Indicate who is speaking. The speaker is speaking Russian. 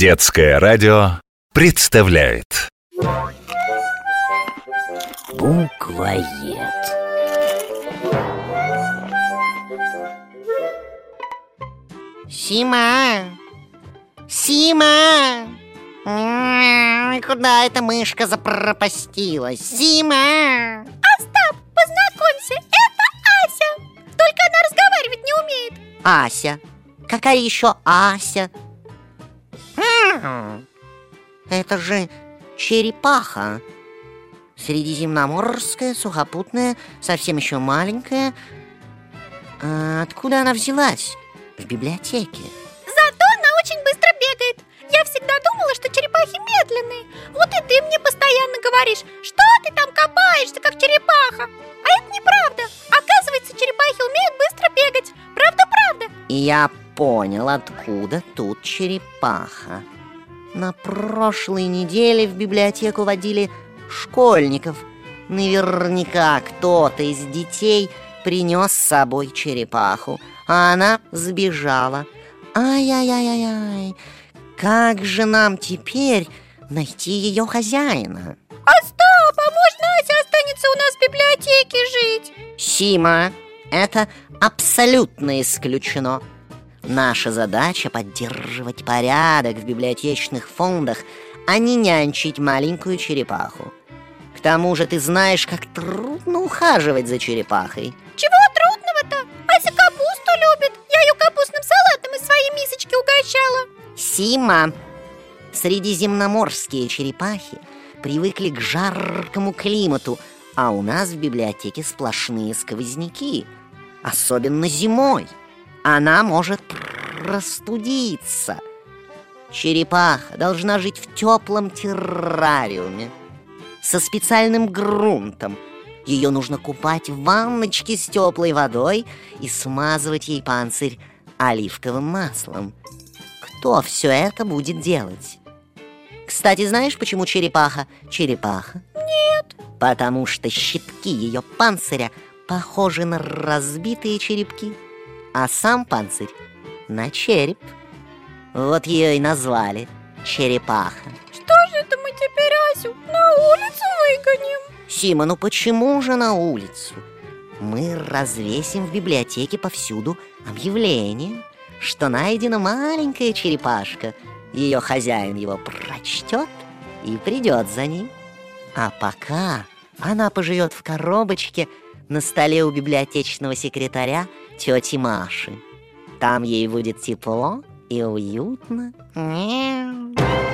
Speaker 1: Детское радио представляет
Speaker 2: Буквоед
Speaker 3: Сима! Сима! М, Куда эта мышка запропастилась? Сима!
Speaker 4: Остап, познакомься, это Ася Только она разговаривать не умеет
Speaker 3: Ася. Какая еще Ася? Это же черепаха. Средиземноморская, сухопутная, совсем еще маленькая. А откуда она взялась? В библиотеке.
Speaker 4: Зато она очень быстро бегает Я всегда думала, что черепахи медленные Вот и ты мне постоянно говоришь Что ты там копаешься, как черепаха А это неправда Оказывается, черепахи умеют быстро бегать Правда-правда
Speaker 3: я понял, откуда тут черепаха. На прошлой неделе в библиотеку водили школьников. Наверняка кто-то из детей принес с собой черепаху, а она сбежала. Ай-яй-яй-яй, как же нам теперь найти ее хозяина?
Speaker 4: Остап, а можно Ася останется у нас в библиотеке жить?
Speaker 3: Сима, это абсолютно исключено. Наша задача поддерживать порядок в библиотечных фондах, а не нянчить маленькую черепаху. К тому же ты знаешь, как трудно ухаживать за черепахой.
Speaker 4: Чего трудного-то? Ася капусту любит Я ее капустным салатом из своей мисочки угощала
Speaker 3: Сима, средиземноморские черепахи привыкли к жаркому климату, а у нас в библиотеке сплошные сквозняки, особенно зимой. Она может простудиться. Черепаха должна жить в теплом террариуме со специальным грунтом. Ее нужно купать в ванночке с теплой водой и смазывать ей панцирь оливковым маслом. Кто все это будет делать? Кстати, знаешь, почему черепаха черепаха? Нет. Потому что щитки ее панциря похожи на разбитые черепки, а сам панцирь на череп. Вот ее и назвали черепаха.
Speaker 4: Что же это мы теперь Асю на улицу выгоним?
Speaker 3: Сима, ну почему же на улицу? Мы развесим в библиотеке повсюду объявление, что найдена маленькая черепашка. Ее хозяин его прочтет и придет за ним. А пока она поживет в коробочке на столе у библиотечного секретаря тети Маши. Там ей будет тепло и уютно. Мяу.